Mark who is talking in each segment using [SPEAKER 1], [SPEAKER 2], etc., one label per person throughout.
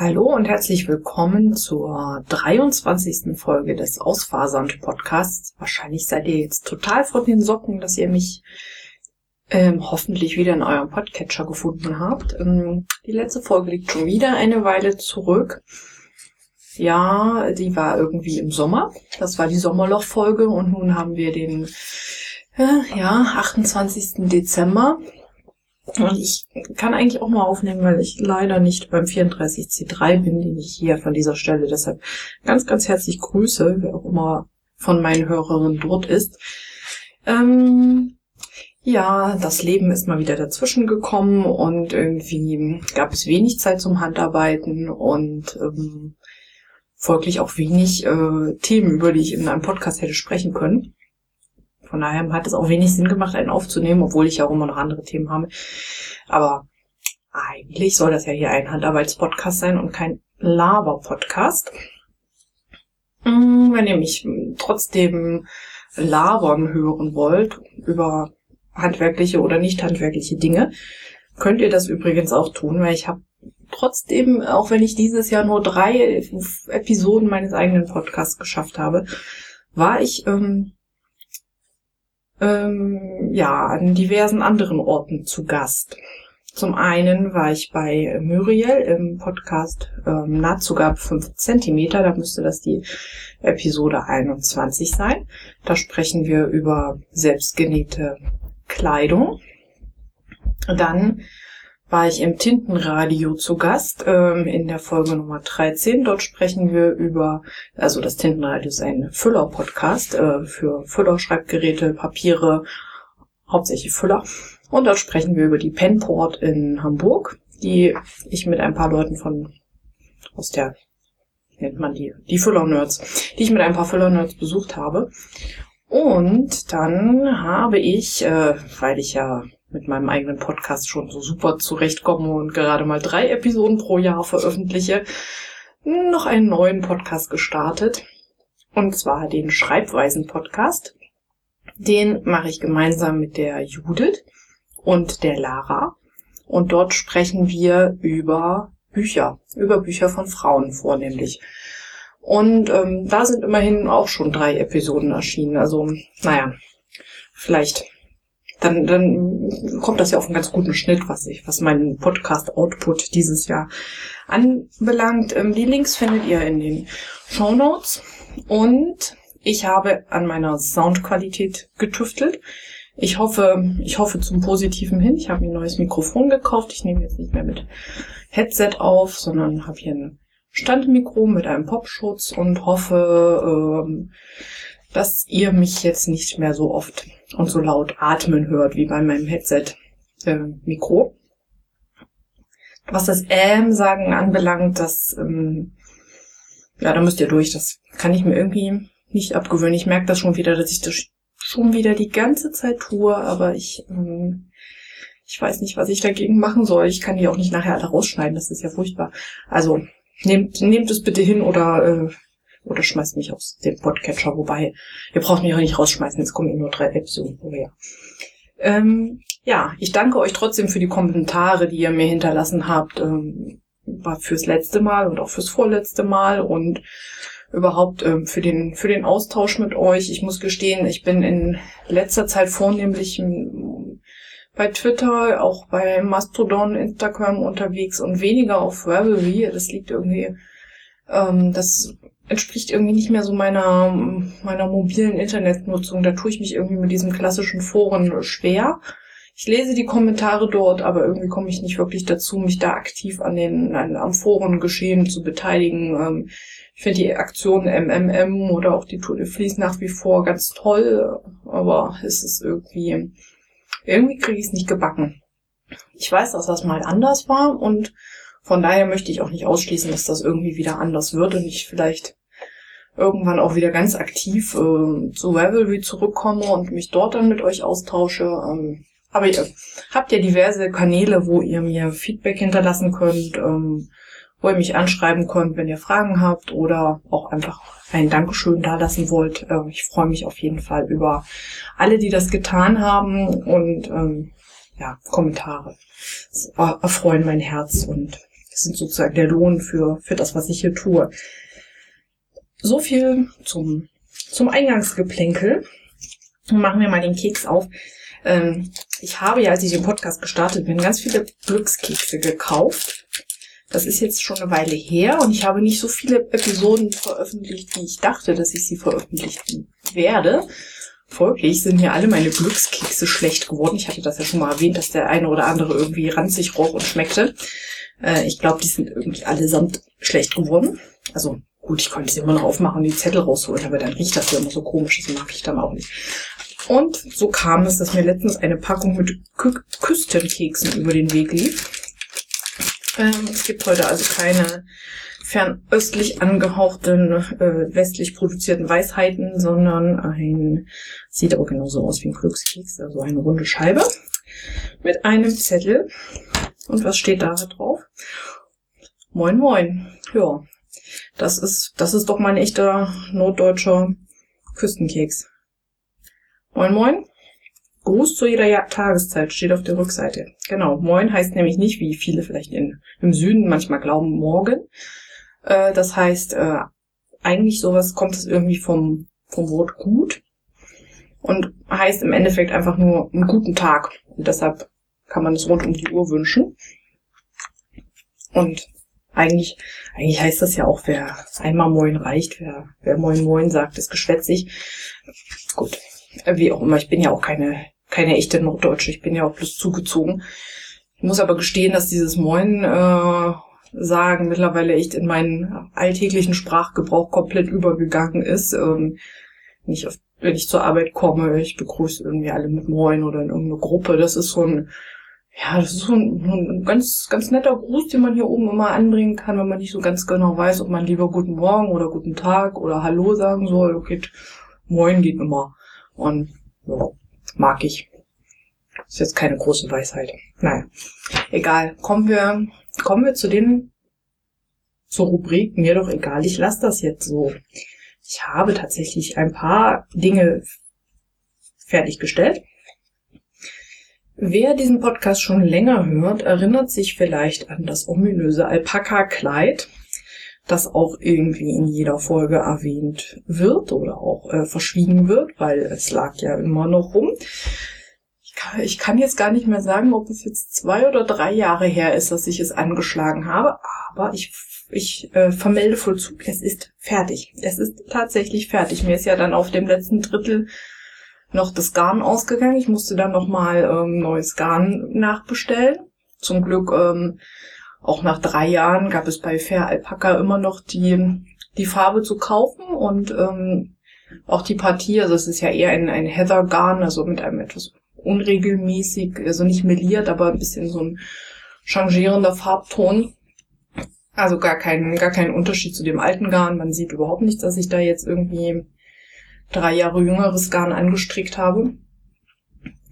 [SPEAKER 1] Hallo und herzlich willkommen zur 23. Folge des Ausfasernd Podcasts. Wahrscheinlich seid ihr jetzt total von den Socken, dass ihr mich ähm, hoffentlich wieder in eurem Podcatcher gefunden habt. Ähm, die letzte Folge liegt schon wieder eine Weile zurück. Ja, die war irgendwie im Sommer. Das war die Sommerloch-Folge und nun haben wir den äh, ja, 28. Dezember. Und ich kann eigentlich auch mal aufnehmen, weil ich leider nicht beim 34C3 bin, den ich hier von dieser Stelle deshalb ganz, ganz herzlich grüße, wer auch immer von meinen Hörerinnen dort ist. Ähm, ja, das Leben ist mal wieder dazwischen gekommen und irgendwie gab es wenig Zeit zum Handarbeiten und ähm, folglich auch wenig äh, Themen, über die ich in einem Podcast hätte sprechen können. Von daher hat es auch wenig Sinn gemacht, einen aufzunehmen, obwohl ich ja auch immer noch andere Themen habe. Aber eigentlich soll das ja hier ein Handarbeitspodcast sein und kein Laber-Podcast. Wenn ihr mich trotzdem labern hören wollt über handwerkliche oder nicht handwerkliche Dinge, könnt ihr das übrigens auch tun, weil ich habe trotzdem, auch wenn ich dieses Jahr nur drei Episoden meines eigenen Podcasts geschafft habe, war ich ähm, ähm, ja an diversen anderen Orten zu Gast. Zum einen war ich bei Muriel im Podcast ähm, Nahtzugabe 5 Zentimeter, da müsste das die Episode 21 sein. Da sprechen wir über selbstgenähte Kleidung. Dann war ich im Tintenradio zu Gast ähm, in der Folge Nummer 13. Dort sprechen wir über, also das Tintenradio ist ein Füller-Podcast äh, für Füller-Schreibgeräte, Papiere, hauptsächlich Füller. Und dort sprechen wir über die Penport in Hamburg, die ich mit ein paar Leuten von aus der nennt man die, die Füller-Nerds, die ich mit ein paar Füller-Nerds besucht habe. Und dann habe ich, äh, weil ich ja mit meinem eigenen Podcast schon so super zurechtkomme und gerade mal drei Episoden pro Jahr veröffentliche, noch einen neuen Podcast gestartet. Und zwar den Schreibweisen-Podcast. Den mache ich gemeinsam mit der Judith und der Lara. Und dort sprechen wir über Bücher, über Bücher von Frauen vornehmlich. Und ähm, da sind immerhin auch schon drei Episoden erschienen. Also, naja, vielleicht dann, dann kommt das ja auf einen ganz guten Schnitt, was ich, was meinen Podcast-Output dieses Jahr anbelangt. Ähm, die Links findet ihr in den Show Notes und ich habe an meiner Soundqualität getüftelt. Ich hoffe, ich hoffe zum Positiven hin. Ich habe mir ein neues Mikrofon gekauft. Ich nehme jetzt nicht mehr mit Headset auf, sondern habe hier ein Standmikro mit einem Popschutz und hoffe, ähm, dass ihr mich jetzt nicht mehr so oft und so laut atmen hört wie bei meinem Headset-Mikro. Äh, Was das Ähm sagen anbelangt, das ähm, ja, da müsst ihr durch. Das kann ich mir irgendwie nicht abgewöhnen. Ich merke das schon wieder, dass ich das schon wieder die ganze Zeit tue, aber ich ähm, ich weiß nicht, was ich dagegen machen soll. Ich kann die auch nicht nachher alle rausschneiden. Das ist ja furchtbar. Also nehmt nehmt es bitte hin oder äh, oder schmeißt mich aus dem Podcatcher, wobei, ihr braucht mich auch nicht rausschmeißen, jetzt kommen eh nur drei Episoden vorher. Ähm, ja, ich danke euch trotzdem für die Kommentare, die ihr mir hinterlassen habt, ähm, war fürs letzte Mal und auch fürs vorletzte Mal und überhaupt ähm, für den für den Austausch mit euch. Ich muss gestehen, ich bin in letzter Zeit vornehmlich bei Twitter, auch bei Mastodon, Instagram unterwegs und weniger auf Ravelry. Das liegt irgendwie, ähm, das entspricht irgendwie nicht mehr so meiner, meiner mobilen Internetnutzung. Da tue ich mich irgendwie mit diesem klassischen Foren schwer. Ich lese die Kommentare dort, aber irgendwie komme ich nicht wirklich dazu, mich da aktiv an den, an, am Forengeschehen zu beteiligen. Ähm, ich finde die Aktion MMM oder auch die Tour de Vlies nach wie vor ganz toll, aber es ist irgendwie, irgendwie kriege ich es nicht gebacken. Ich weiß, dass das mal anders war und von daher möchte ich auch nicht ausschließen, dass das irgendwie wieder anders wird und ich vielleicht irgendwann auch wieder ganz aktiv äh, zu Ravelry zurückkomme und mich dort dann mit euch austausche. Ähm, aber ihr habt ja diverse Kanäle, wo ihr mir Feedback hinterlassen könnt, ähm, wo ihr mich anschreiben könnt, wenn ihr Fragen habt oder auch einfach ein Dankeschön da lassen wollt. Äh, ich freue mich auf jeden Fall über alle, die das getan haben und ähm, ja, Kommentare. Das erfreuen mein Herz und sind sozusagen der Lohn für, für das, was ich hier tue. So viel zum, zum Eingangsgeplänkel. Machen wir mal den Keks auf. Ähm, ich habe ja, als ich den Podcast gestartet bin, ganz viele Glückskekse gekauft. Das ist jetzt schon eine Weile her und ich habe nicht so viele Episoden veröffentlicht, wie ich dachte, dass ich sie veröffentlichen werde. Folglich sind mir alle meine Glückskekse schlecht geworden. Ich hatte das ja schon mal erwähnt, dass der eine oder andere irgendwie ranzig roch und schmeckte. Äh, ich glaube, die sind irgendwie allesamt schlecht geworden. Also gut, ich konnte sie immer noch aufmachen und die Zettel rausholen, aber dann riecht das ja immer so komisch. Das mag ich dann auch nicht. Und so kam es, dass mir letztens eine Packung mit Kü Küstenkeksen über den Weg lief. Ähm, es gibt heute also keine fernöstlich angehauchten, äh, westlich produzierten Weisheiten, sondern ein, sieht aber genauso aus wie ein Glückskeks, also eine runde Scheibe mit einem Zettel. Und was steht da drauf? Moin Moin. Ja, das ist, das ist doch mein echter norddeutscher Küstenkeks. Moin Moin. Gruß zu jeder Tageszeit steht auf der Rückseite. Genau, Moin heißt nämlich nicht, wie viele vielleicht in, im Süden manchmal glauben, morgen. Äh, das heißt, äh, eigentlich sowas kommt es irgendwie vom, vom Wort gut und heißt im Endeffekt einfach nur einen guten Tag. Und deshalb kann man es rund um die Uhr wünschen. Und eigentlich, eigentlich heißt das ja auch, wer einmal Moin reicht, wer, wer Moin Moin sagt, ist geschwätzig. Gut, wie auch immer, ich bin ja auch keine, keine echte Norddeutsche, ich bin ja auch bloß zugezogen. Ich muss aber gestehen, dass dieses Moin äh, sagen mittlerweile echt in meinen alltäglichen Sprachgebrauch komplett übergegangen ist. Ähm, ich auf, wenn ich zur Arbeit komme, ich begrüße irgendwie alle mit Moin oder in irgendeiner Gruppe. Das ist so ein, ja, das ist so ein, ein ganz, ganz netter Gruß, den man hier oben immer anbringen kann, wenn man nicht so ganz genau weiß, ob man lieber guten Morgen oder guten Tag oder Hallo sagen soll. Okay, Moin geht immer. Und ja, mag ich. Ist jetzt keine große Weisheit. Naja, egal. Kommen wir, kommen wir zu den, zur Rubrik, mir doch egal, ich lasse das jetzt so. Ich habe tatsächlich ein paar Dinge fertiggestellt. Wer diesen Podcast schon länger hört, erinnert sich vielleicht an das ominöse Alpaka-Kleid, das auch irgendwie in jeder Folge erwähnt wird oder auch äh, verschwiegen wird, weil es lag ja immer noch rum. Ich kann, ich kann jetzt gar nicht mehr sagen, ob es jetzt zwei oder drei Jahre her ist, dass ich es angeschlagen habe, aber ich, ich äh, vermelde Vollzug, es ist fertig. Es ist tatsächlich fertig. Mir ist ja dann auf dem letzten Drittel noch das Garn ausgegangen. Ich musste dann nochmal ähm, neues Garn nachbestellen. Zum Glück ähm, auch nach drei Jahren gab es bei Fair Alpaca immer noch die, die Farbe zu kaufen und ähm, auch die Partie, also es ist ja eher ein, ein Heather-Garn, also mit einem etwas unregelmäßig, also nicht meliert, aber ein bisschen so ein changierender Farbton. Also gar kein, gar kein Unterschied zu dem alten Garn. Man sieht überhaupt nicht, dass ich da jetzt irgendwie drei Jahre jüngeres Garn angestrickt habe.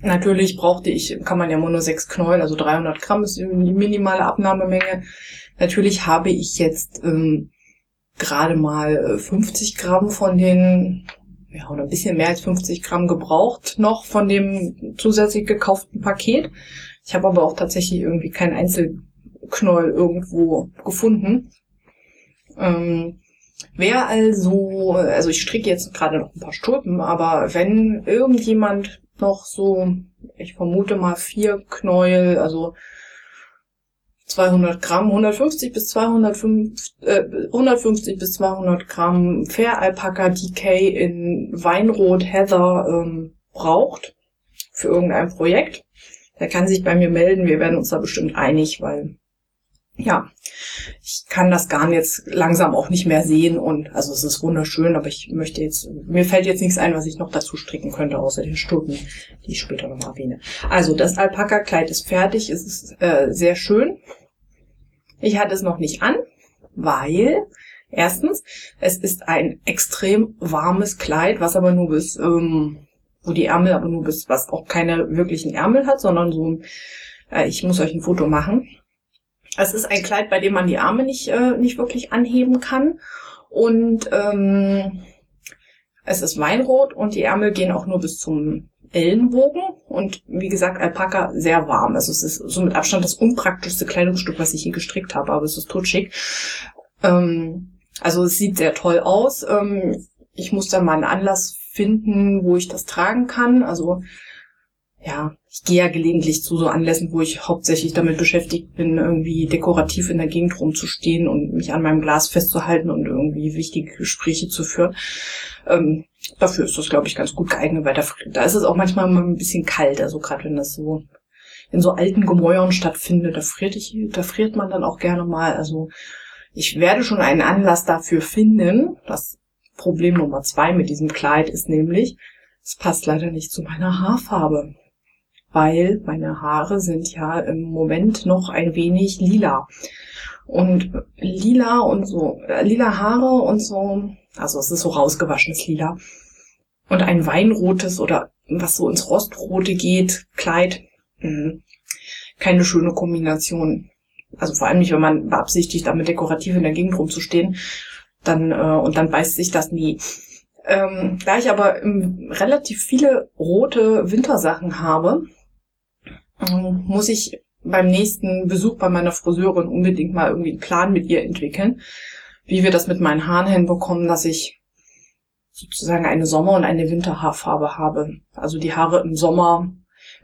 [SPEAKER 1] Natürlich brauchte ich, kann man ja nur sechs Knäuel, also 300 Gramm ist die minimale Abnahmemenge. Natürlich habe ich jetzt ähm, gerade mal 50 äh, Gramm von den, ja, oder ein bisschen mehr als 50 Gramm gebraucht noch von dem zusätzlich gekauften Paket. Ich habe aber auch tatsächlich irgendwie kein Einzelknäuel irgendwo gefunden. Ähm, Wer also, also ich stricke jetzt gerade noch ein paar Stulpen, aber wenn irgendjemand noch so, ich vermute mal vier Knäuel, also 200 Gramm, 150 bis 205, äh, 150 bis 200 Gramm Fair Alpaca DK in Weinrot Heather ähm, braucht für irgendein Projekt. Der kann sich bei mir melden. Wir werden uns da bestimmt einig, weil ja, ich kann das Garn jetzt langsam auch nicht mehr sehen und also es ist wunderschön, aber ich möchte jetzt, mir fällt jetzt nichts ein, was ich noch dazu stricken könnte, außer den Stulpen, die ich später noch erwähne. Also das Alpaka-Kleid ist fertig, es ist äh, sehr schön. Ich hatte es noch nicht an, weil erstens, es ist ein extrem warmes Kleid, was aber nur bis, ähm, wo die Ärmel aber nur bis, was auch keine wirklichen Ärmel hat, sondern so, äh, ich muss euch ein Foto machen es ist ein Kleid, bei dem man die Arme nicht, äh, nicht wirklich anheben kann. Und ähm, es ist Weinrot und die Ärmel gehen auch nur bis zum Ellenbogen und wie gesagt Alpaka sehr warm. Also es ist so mit Abstand das unpraktischste Kleidungsstück, was ich je gestrickt habe, aber es ist totschick. Ähm, also es sieht sehr toll aus. Ähm, ich muss dann mal einen Anlass finden, wo ich das tragen kann. Also ja, ich gehe ja gelegentlich zu so Anlässen, wo ich hauptsächlich damit beschäftigt bin, irgendwie dekorativ in der Gegend rumzustehen und mich an meinem Glas festzuhalten und irgendwie wichtige Gespräche zu führen. Ähm, dafür ist das, glaube ich, ganz gut geeignet, weil da, da ist es auch manchmal mal ein bisschen kalt. Also gerade wenn das so in so alten Gemäuern stattfindet, da friert, ich, da friert man dann auch gerne mal. Also ich werde schon einen Anlass dafür finden. Das Problem Nummer zwei mit diesem Kleid ist nämlich, es passt leider nicht zu meiner Haarfarbe weil meine Haare sind ja im Moment noch ein wenig lila. Und lila und so, äh, lila Haare und so, also es ist so rausgewaschenes Lila. Und ein weinrotes oder was so ins Rostrote geht, Kleid, mh, hm, keine schöne Kombination. Also vor allem nicht, wenn man beabsichtigt, damit dekorativ in der Gegend rumzustehen, dann, äh, und dann beißt sich das nie. Ähm, da ich aber ähm, relativ viele rote Wintersachen habe, ähm, muss ich beim nächsten Besuch bei meiner Friseurin unbedingt mal irgendwie einen Plan mit ihr entwickeln, wie wir das mit meinen Haaren hinbekommen, dass ich sozusagen eine Sommer- und eine Winterhaarfarbe habe. Also die Haare im Sommer,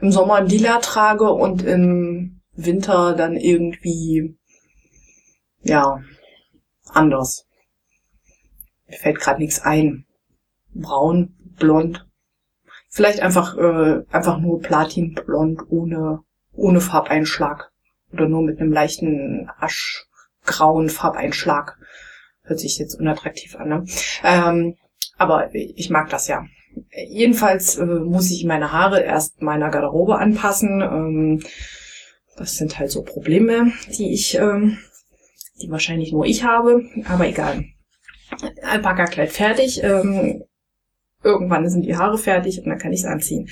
[SPEAKER 1] im Sommer lila trage und im Winter dann irgendwie, ja, anders. Mir fällt gerade nichts ein. Braun, blond, Vielleicht einfach, äh, einfach nur Platinblond ohne, ohne Farbeinschlag. Oder nur mit einem leichten aschgrauen Farbeinschlag. Hört sich jetzt unattraktiv an, ne? Ähm, aber ich mag das ja. Jedenfalls äh, muss ich meine Haare erst meiner Garderobe anpassen. Ähm, das sind halt so Probleme, die ich, ähm, die wahrscheinlich nur ich habe, aber egal. Alpaka-Kleid fertig. Ähm, irgendwann sind die Haare fertig und dann kann ich es anziehen.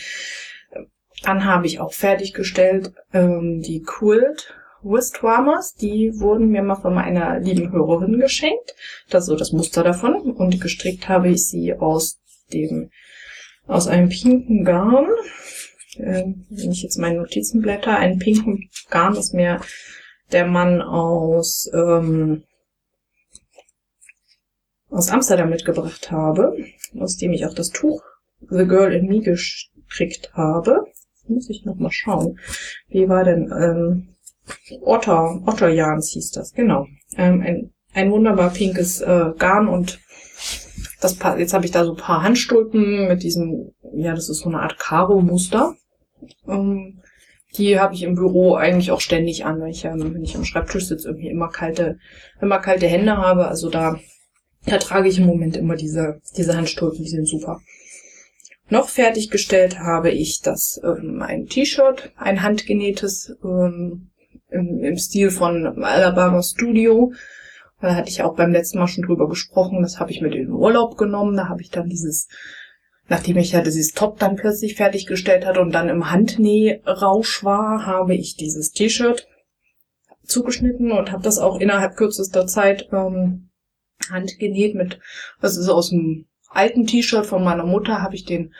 [SPEAKER 1] Dann habe ich auch fertiggestellt ähm, die Quilt Wristwarmers. Die wurden mir mal von meiner lieben Hörerin geschenkt. Das ist so das Muster davon. Und gestrickt habe ich sie aus dem aus einem pinken Garn. Ähm, wenn ich jetzt meine Notizen blätter, ein pinken Garn ist mir der Mann aus ähm, aus Amsterdam mitgebracht habe, aus dem ich auch das Tuch The Girl in Me gestrickt habe. Muss ich noch mal schauen. Wie war denn ähm, Otter, Otter Yarns hieß das, genau. Ähm, ein, ein wunderbar pinkes äh, Garn und das jetzt habe ich da so ein paar Handstulpen mit diesem, ja, das ist so eine Art Karo-Muster. Ähm, die habe ich im Büro eigentlich auch ständig an, weil ich ja, wenn ich am Schreibtisch sitze, irgendwie immer kalte, immer kalte Hände habe. Also da da trage ich im Moment immer diese, diese Handstulpen, die sind super. Noch fertiggestellt habe ich das ähm, ein T-Shirt, ein handgenähtes ähm, im, im Stil von Alabama Studio. Da hatte ich auch beim letzten Mal schon drüber gesprochen. Das habe ich mit in den Urlaub genommen. Da habe ich dann dieses, nachdem ich ja dieses Top dann plötzlich fertiggestellt hatte und dann im Handnährausch war, habe ich dieses T-Shirt zugeschnitten und habe das auch innerhalb kürzester Zeit ähm, handgenäht mit, das ist aus dem alten T-Shirt von meiner Mutter, habe ich den,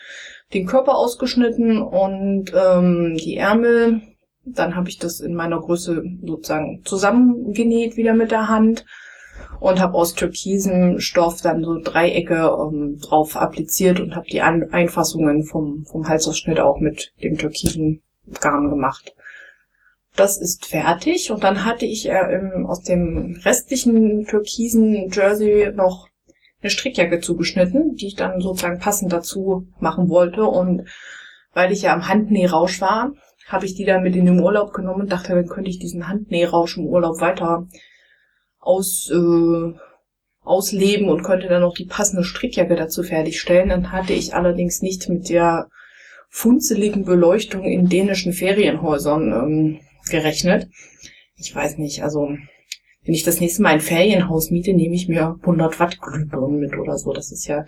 [SPEAKER 1] den Körper ausgeschnitten und ähm, die Ärmel. Dann habe ich das in meiner Größe sozusagen zusammengenäht wieder mit der Hand und habe aus türkisem Stoff dann so Dreiecke ähm, drauf appliziert und habe die An Einfassungen vom, vom Halsausschnitt auch mit dem türkisen Garn gemacht. Das ist fertig und dann hatte ich äh, aus dem restlichen türkisen Jersey noch eine Strickjacke zugeschnitten, die ich dann sozusagen passend dazu machen wollte. Und weil ich ja am Handnährausch war, habe ich die dann mit in den Urlaub genommen und dachte, dann könnte ich diesen Handnährausch im Urlaub weiter aus, äh, ausleben und könnte dann noch die passende Strickjacke dazu fertigstellen. Dann hatte ich allerdings nicht mit der funzeligen Beleuchtung in dänischen Ferienhäusern ähm, gerechnet. Ich weiß nicht, also wenn ich das nächste Mal ein Ferienhaus miete, nehme ich mir 100 Watt Glühbirnen mit oder so. Das ist ja,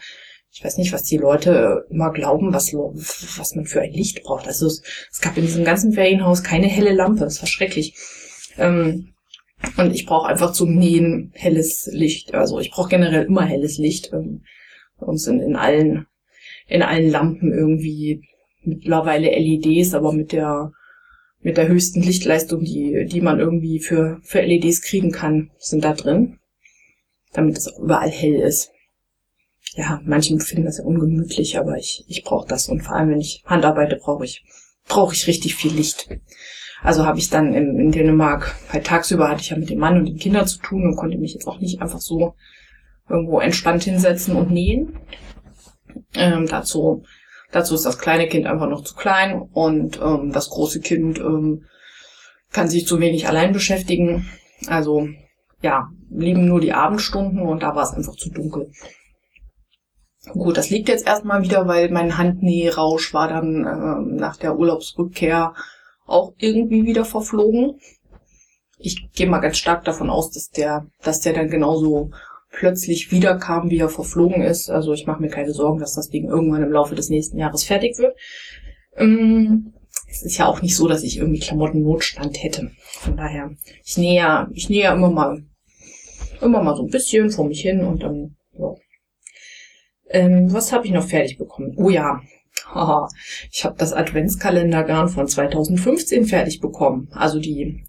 [SPEAKER 1] ich weiß nicht, was die Leute immer glauben, was, was man für ein Licht braucht. Also es, es gab in diesem ganzen Ferienhaus keine helle Lampe. Es war schrecklich. Ähm, und ich brauche einfach zum Nähen helles Licht. Also ich brauche generell immer helles Licht. Ähm, uns sind in allen, in allen Lampen irgendwie mittlerweile LEDs, aber mit der mit der höchsten Lichtleistung, die die man irgendwie für für LEDs kriegen kann, sind da drin, damit es auch überall hell ist. Ja, manche finden das ja ungemütlich, aber ich ich brauche das und vor allem wenn ich Handarbeite brauche ich brauche ich richtig viel Licht. Also habe ich dann in, in Dänemark, halt tagsüber hatte ich ja mit dem Mann und den Kindern zu tun und konnte mich jetzt auch nicht einfach so irgendwo entspannt hinsetzen und nähen. Ähm, dazu, dazu ist das kleine Kind einfach noch zu klein und ähm, das große Kind ähm, kann sich zu wenig allein beschäftigen. Also ja, blieben nur die Abendstunden und da war es einfach zu dunkel. Gut, das liegt jetzt erstmal wieder, weil mein Handnährausch war dann ähm, nach der Urlaubsrückkehr auch irgendwie wieder verflogen. Ich gehe mal ganz stark davon aus, dass der, dass der dann genauso plötzlich wiederkam, wie er verflogen ist. Also ich mache mir keine Sorgen, dass das Ding irgendwann im Laufe des nächsten Jahres fertig wird. Ähm, es ist ja auch nicht so, dass ich irgendwie Klamotten-Notstand hätte. Von daher, ich nähe ja, ich nähe ja immer mal, immer mal so ein bisschen vor mich hin und dann, ja. Ähm, was habe ich noch fertig bekommen? Oh ja, haha, ich habe das Adventskalendergarn von 2015 fertig bekommen. Also die,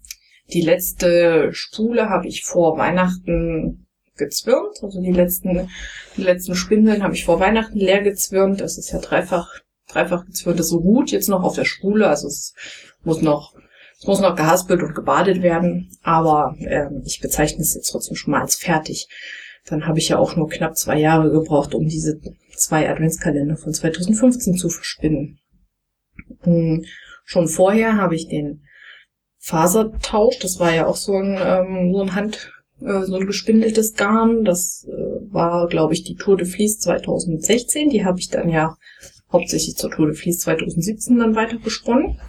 [SPEAKER 1] die letzte Spule habe ich vor Weihnachten gezwirnt. Also die letzten, die letzten Spindeln habe ich vor Weihnachten leer gezwirnt. Das ist ja dreifach, dreifach gezwirnt. Das ist so gut jetzt noch auf der Spule. Also es muss noch, es muss noch gehaspelt und gebadet werden. Aber ähm, ich bezeichne es jetzt trotzdem schon mal als fertig. Dann habe ich ja auch nur knapp zwei Jahre gebraucht, um diese zwei Adventskalender von 2015 zu verspinnen. Hm, schon vorher habe ich den Fasertausch, das war ja auch so ein, ähm, so ein Hand, äh, so ein gespindeltes Garn. Das äh, war, glaube ich, die Tour de Vlies 2016. Die habe ich dann ja hauptsächlich zur Tour de Vlies 2017 dann weiter gesponnen.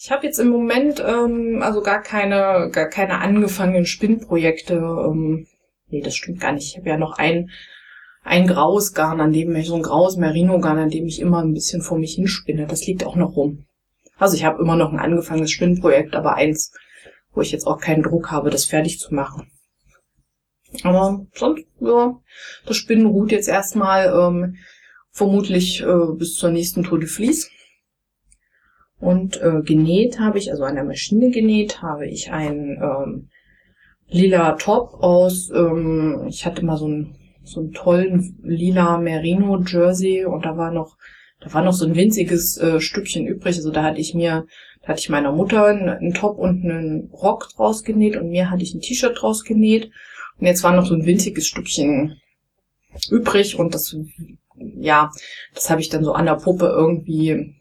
[SPEAKER 1] Ich habe jetzt im Moment ähm, also gar keine, gar keine angefangenen Spinnprojekte. Ähm, nee, das stimmt gar nicht. Ich habe ja noch ein, ein graues Garn, an dem ich so ein graues Merino-Garn, an dem ich immer ein bisschen vor mich hinspinne. Das liegt auch noch rum. Also ich habe immer noch ein angefangenes Spinnprojekt, aber eins, wo ich jetzt auch keinen Druck habe, das fertig zu machen. Aber sonst, ja, das Spinnen ruht jetzt erstmal ähm, vermutlich äh, bis zur nächsten Tour de Vlies. Und äh, genäht habe ich, also an der Maschine genäht, habe ich einen ähm, lila Top aus, ähm, ich hatte mal so einen, so einen tollen lila Merino Jersey und da war noch, da war noch so ein winziges äh, Stückchen übrig. Also da hatte ich mir da hatte ich meiner Mutter einen Top und einen Rock draus genäht und mir hatte ich ein T-Shirt draus genäht. Und jetzt war noch so ein winziges Stückchen übrig und das, ja, das habe ich dann so an der Puppe irgendwie,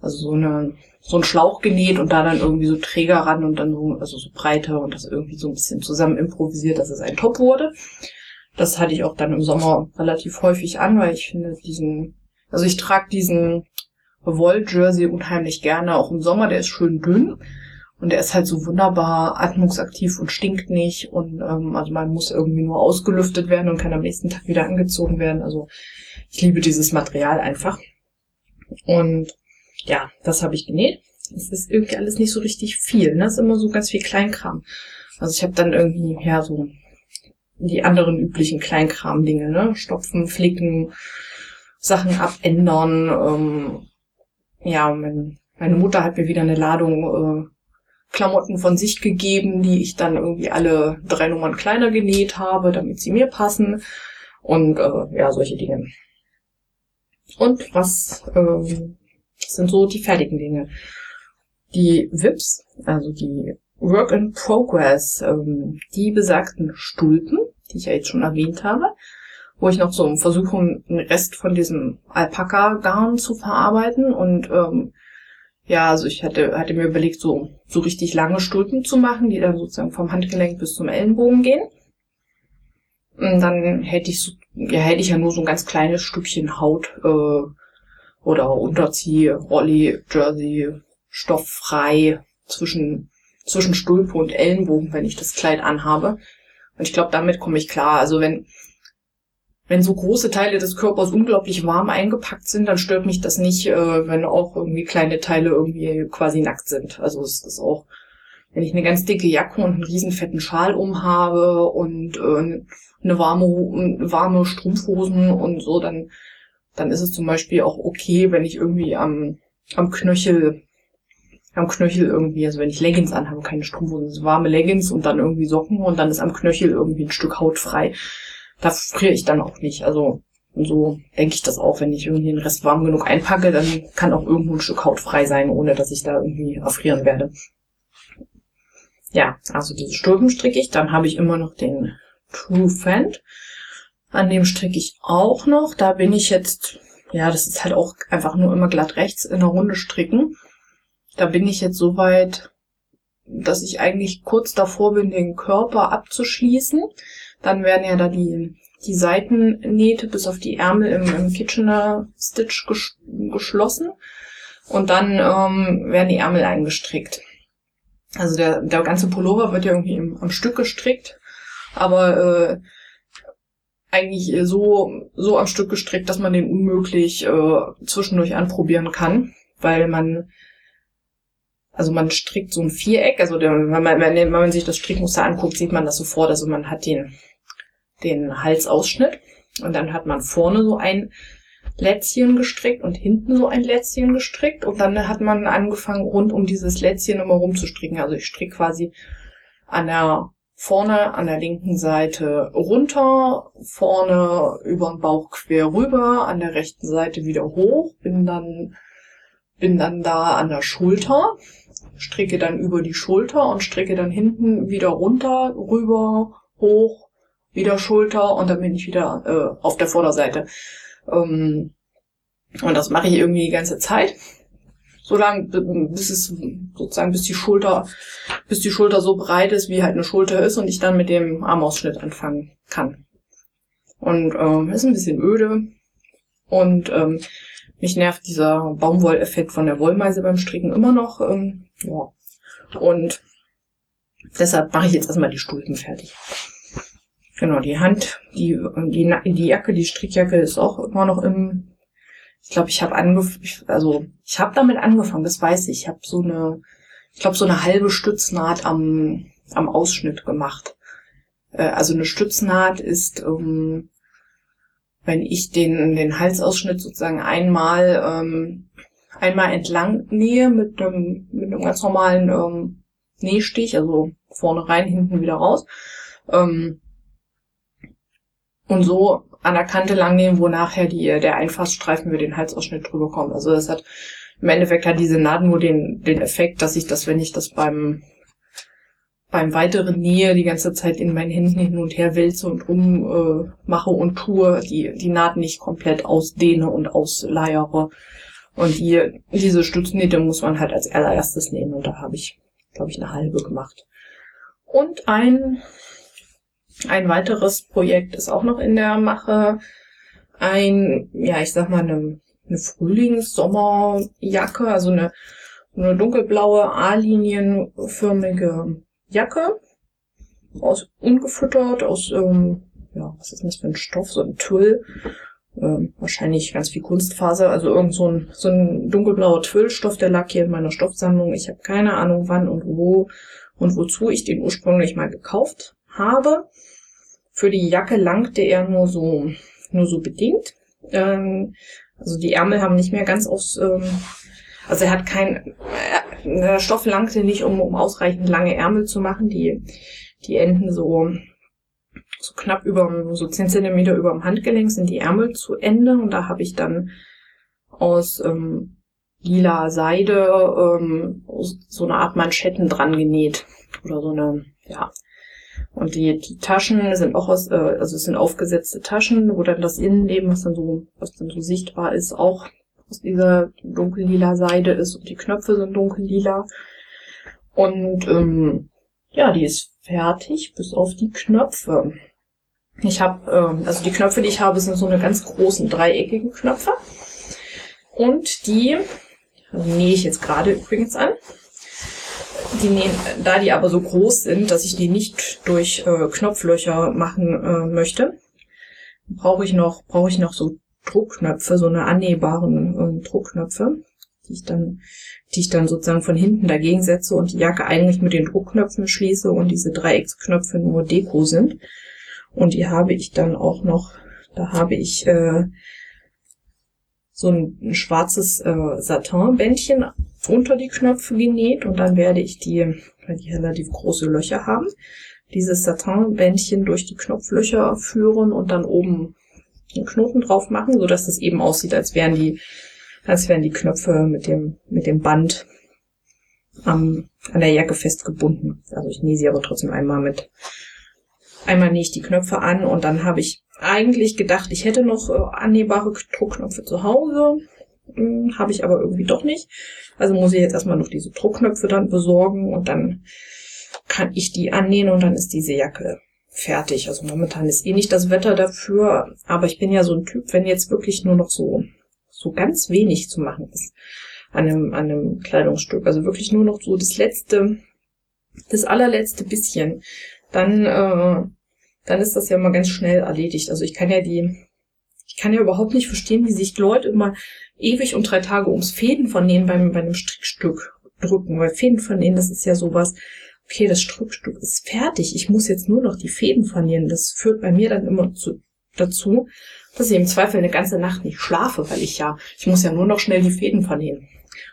[SPEAKER 1] also so eine, so ein Schlauch genäht und da dann irgendwie so Träger ran und dann so, also so breiter und das irgendwie so ein bisschen zusammen improvisiert, dass es ein Top wurde. Das hatte ich auch dann im Sommer relativ häufig an, weil ich finde diesen, also ich trage diesen Wolljersey unheimlich gerne, auch im Sommer. Der ist schön dünn und der ist halt so wunderbar atmungsaktiv und stinkt nicht und ähm, also man muss irgendwie nur ausgelüftet werden und kann am nächsten Tag wieder angezogen werden. Also ich liebe dieses Material einfach. Und ja, das habe ich genäht. Es ist irgendwie alles nicht so richtig viel. Ne? Es ist immer so ganz viel Kleinkram. Also ich habe dann irgendwie, ja, so die anderen üblichen Kleinkram-Dinge, ne? Stopfen, flicken, Sachen abändern, ähm, ja, mein, meine Mutter hat mir wieder eine Ladung äh, Klamotten von sich gegeben, die ich dann irgendwie alle drei Nummern kleiner genäht habe, damit sie mir passen. Und äh, ja, solche Dinge. Und was äh, sind so die fertigen Dinge? Die VIPs, also die Work in Progress, ähm, die besagten Stulpen, die ich ja jetzt schon erwähnt habe, wo ich noch so versuche, einen Rest von diesem Alpaka-Garn zu verarbeiten. Und ähm, ja, also ich hatte, hatte mir überlegt, so, so richtig lange Stulpen zu machen, die dann sozusagen vom Handgelenk bis zum Ellenbogen gehen. Und dann hätte ich so, ja, hätte ich ja nur so ein ganz kleines Stückchen Haut äh, oder Unterzieh, Rolli, Jersey, stofffrei zwischen, zwischen Stulpe und Ellenbogen, wenn ich das Kleid anhabe. Und ich glaube, damit komme ich klar. Also wenn, wenn so große Teile des Körpers unglaublich warm eingepackt sind, dann stört mich das nicht, äh, wenn auch irgendwie kleine Teile irgendwie quasi nackt sind. Also es ist auch, wenn ich eine ganz dicke Jacke und einen riesen fetten Schal umhabe und äh, eine warme, warme Strumpfhosen und so, dann dann ist es zum Beispiel auch okay, wenn ich irgendwie am, am Knöchel am Knöchel irgendwie, also wenn ich Leggings anhabe, keine Strumpfhosen, warme Leggings und dann irgendwie Socken und dann ist am Knöchel irgendwie ein Stück Haut frei. Da friere ich dann auch nicht. Also so denke ich das auch, wenn ich irgendwie den Rest warm genug einpacke, dann kann auch irgendwo ein Stück Haut frei sein, ohne dass ich da irgendwie erfrieren werde. Ja, also diese Stulpen stricke ich. Dann habe ich immer noch den True Fend. An dem stricke ich auch noch. Da bin ich jetzt, ja, das ist halt auch einfach nur immer glatt rechts in der Runde stricken. Da bin ich jetzt so weit, dass ich eigentlich kurz davor bin, den Körper abzuschließen. Dann werden ja da die, die Seitennähte bis auf die Ärmel im, im Kitchener Stitch ges geschlossen. Und dann ähm, werden die Ärmel eingestrickt. Also der, der ganze Pullover wird ja irgendwie im, am Stück gestrickt, aber äh, eigentlich so, so am Stück gestrickt, dass man den unmöglich äh, zwischendurch anprobieren kann, weil man also man strickt so ein Viereck, also der, wenn, man, wenn man sich das Strickmuster anguckt, sieht man das sofort. Also man hat den, den Halsausschnitt und dann hat man vorne so ein Lätzchen gestrickt und hinten so ein Lätzchen gestrickt und dann hat man angefangen, rund um dieses Lätzchen immer rumzustricken. Also ich stricke quasi an der vorne an der linken Seite runter, vorne über den Bauch quer rüber, an der rechten Seite wieder hoch, bin dann bin dann da an der Schulter stricke dann über die Schulter und stricke dann hinten wieder runter, rüber, hoch, wieder Schulter und dann bin ich wieder äh, auf der Vorderseite. Ähm, und das mache ich irgendwie die ganze Zeit. So lange, bis es sozusagen, bis die Schulter, bis die Schulter so breit ist, wie halt eine Schulter ist und ich dann mit dem Armausschnitt anfangen kann. Und ähm, ist ein bisschen öde. Und ähm, mich nervt dieser Baumwolleffekt von der Wollmeise beim Stricken immer noch. Ähm, ja. Und deshalb mache ich jetzt erstmal die Stulpen fertig. Genau, die Hand, die, die, die Jacke, die Strickjacke ist auch immer noch im. Ich glaube, ich habe angefangen, also ich habe damit angefangen, das weiß ich. Ich habe so eine, ich glaube, so eine halbe Stütznaht am, am Ausschnitt gemacht. Äh, also eine Stütznaht ist ähm, wenn ich den, den Halsausschnitt sozusagen einmal, ähm, einmal entlang nähe mit einem, mit einem ganz normalen ähm, Nähstich, also vorne rein, hinten wieder raus. Ähm, und so an der Kante lang nehmen, wo nachher die, der Einfassstreifen über den Halsausschnitt drüber kommt. Also das hat im Endeffekt hat diese Naht nur den, den Effekt, dass ich das, wenn ich das beim beim weiteren Nähe die ganze Zeit in meinen Händen hin und her wälze und rum äh, mache und tue, die, die Naht nicht komplett ausdehne und ausleiere. Und die, diese Stütznähte muss man halt als allererstes nähen und da habe ich, glaube ich, eine halbe gemacht. Und ein, ein weiteres Projekt ist auch noch in der Mache. Ein, ja, ich sag mal, eine, eine Frühlings-Sommerjacke, also eine, eine dunkelblaue A-linienförmige Jacke aus ungefüttert, aus, ähm, ja, was ist das für ein Stoff, so ein Twill, ähm, wahrscheinlich ganz viel Kunstfaser, also irgend so ein, so ein dunkelblauer Twillstoff, der lag hier in meiner Stoffsammlung. Ich habe keine Ahnung, wann und wo und wozu ich den ursprünglich mal gekauft habe. Für die Jacke langte er nur so, nur so bedingt. Ähm, also die Ärmel haben nicht mehr ganz aufs, ähm, also er hat kein, der Stoff langte nicht, um, um ausreichend lange Ärmel zu machen. Die, die enden so, so knapp über, so 10 Zentimeter über dem Handgelenk sind die Ärmel zu Ende. Und da habe ich dann aus ähm, lila Seide ähm, so eine Art Manschetten dran genäht. Oder so eine, ja. Und die, die Taschen sind auch aus, äh, also es sind aufgesetzte Taschen, wo dann das Innenleben, was dann so, was dann so sichtbar ist, auch aus dieser dunkellila Seide ist und die Knöpfe sind dunkellila. Und ähm, ja, die ist fertig, bis auf die Knöpfe. Ich habe, ähm, also die Knöpfe, die ich habe, sind so eine ganz großen dreieckigen Knöpfe. Und die, nähe ich jetzt gerade übrigens an. Die nähen, da die aber so groß sind, dass ich die nicht durch äh, Knopflöcher machen äh, möchte, brauche ich noch, brauche ich noch so Druckknöpfe, so eine annähbaren äh, Druckknöpfe, die ich dann, die ich dann sozusagen von hinten dagegen setze und die Jacke eigentlich mit den Druckknöpfen schließe und diese Dreiecksknöpfe nur Deko sind. Und die habe ich dann auch noch, da habe ich äh, so ein, ein schwarzes äh, Satinbändchen unter die Knöpfe genäht und dann werde ich die, weil die relativ große Löcher haben, dieses Satinbändchen durch die Knopflöcher führen und dann oben einen Knoten drauf machen, so dass es eben aussieht, als wären die, als wären die Knöpfe mit dem, mit dem Band am, an der Jacke festgebunden. Also ich nähe sie aber trotzdem einmal mit, einmal nähe ich die Knöpfe an und dann habe ich eigentlich gedacht, ich hätte noch äh, annehbare Druckknöpfe zu Hause. Hm, habe ich aber irgendwie doch nicht. Also muss ich jetzt erstmal noch diese Druckknöpfe dann besorgen und dann kann ich die annähen und dann ist diese Jacke fertig. Also momentan ist eh nicht das Wetter dafür, aber ich bin ja so ein Typ, wenn jetzt wirklich nur noch so, so ganz wenig zu machen ist an einem, an einem Kleidungsstück, also wirklich nur noch so das letzte, das allerletzte bisschen, dann, äh, dann ist das ja mal ganz schnell erledigt. Also ich kann ja die, ich kann ja überhaupt nicht verstehen, wie sich Leute immer ewig und drei Tage ums Fäden von denen beim, bei einem Strickstück drücken, weil Fäden von denen, das ist ja sowas, okay, das Strickstück ist fertig, ich muss jetzt nur noch die Fäden verlieren. Das führt bei mir dann immer zu, dazu, dass ich im Zweifel eine ganze Nacht nicht schlafe, weil ich ja, ich muss ja nur noch schnell die Fäden verlieren.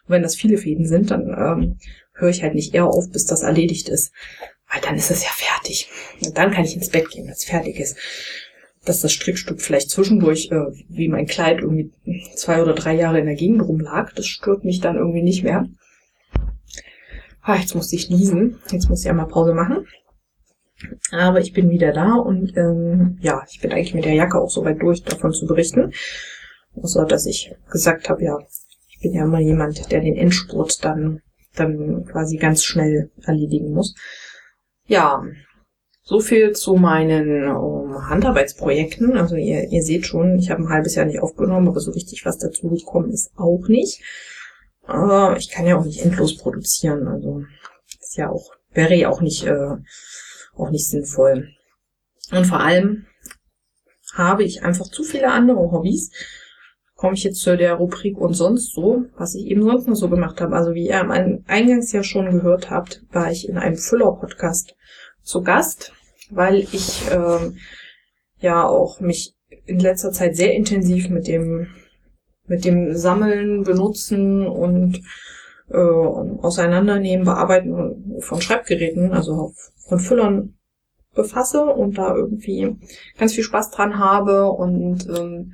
[SPEAKER 1] Und wenn das viele Fäden sind, dann ähm, höre ich halt nicht eher auf, bis das erledigt ist. Weil dann ist es ja fertig. Und dann kann ich ins Bett gehen, wenn es fertig ist. Dass das Strickstück vielleicht zwischendurch, äh, wie mein Kleid, irgendwie zwei oder drei Jahre in der Gegend rumlag, das stört mich dann irgendwie nicht mehr. Ah, jetzt musste ich niesen. Jetzt muss ich einmal Pause machen. Aber ich bin wieder da und ähm, ja, ich bin eigentlich mit der Jacke auch so weit durch, davon zu berichten. Außer, dass ich gesagt habe, ja, ich bin ja immer jemand, der den Endspurt dann, dann quasi ganz schnell erledigen muss. Ja, so viel zu meinen um, ähm, Handarbeitsprojekten. Also ihr, ihr seht schon, ich habe ein halbes Jahr nicht aufgenommen, aber so richtig was dazu gekommen ist auch nicht. Aber ich kann ja auch nicht endlos produzieren. Also ist ja auch, wäre ja auch nicht, äh, auch nicht sinnvoll. Und vor allem habe ich einfach zu viele andere Hobbys. Komme ich jetzt zu der Rubrik und sonst so, was ich eben sonst noch so gemacht habe. Also wie ihr am Eingangs ja schon gehört habt, war ich in einem Füller-Podcast zu Gast, weil ich äh, ja auch mich in letzter Zeit sehr intensiv mit dem mit dem Sammeln, Benutzen und äh, Auseinandernehmen, Bearbeiten von Schreibgeräten, also von Füllern befasse und da irgendwie ganz viel Spaß dran habe und ähm,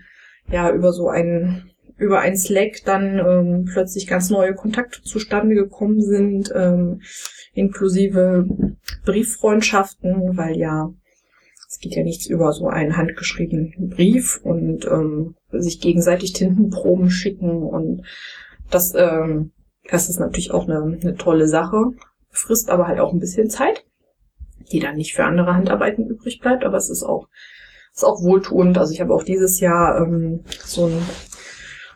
[SPEAKER 1] ja über so ein über ein Slack dann ähm, plötzlich ganz neue Kontakte zustande gekommen sind, ähm, inklusive Brieffreundschaften, weil ja es geht ja nichts über so einen handgeschriebenen Brief und ähm, sich gegenseitig Tintenproben schicken und das, ähm, das ist natürlich auch eine, eine tolle Sache, frisst aber halt auch ein bisschen Zeit, die dann nicht für andere Handarbeiten übrig bleibt, aber es ist auch, ist auch wohltuend. Also ich habe auch dieses Jahr ähm, so ein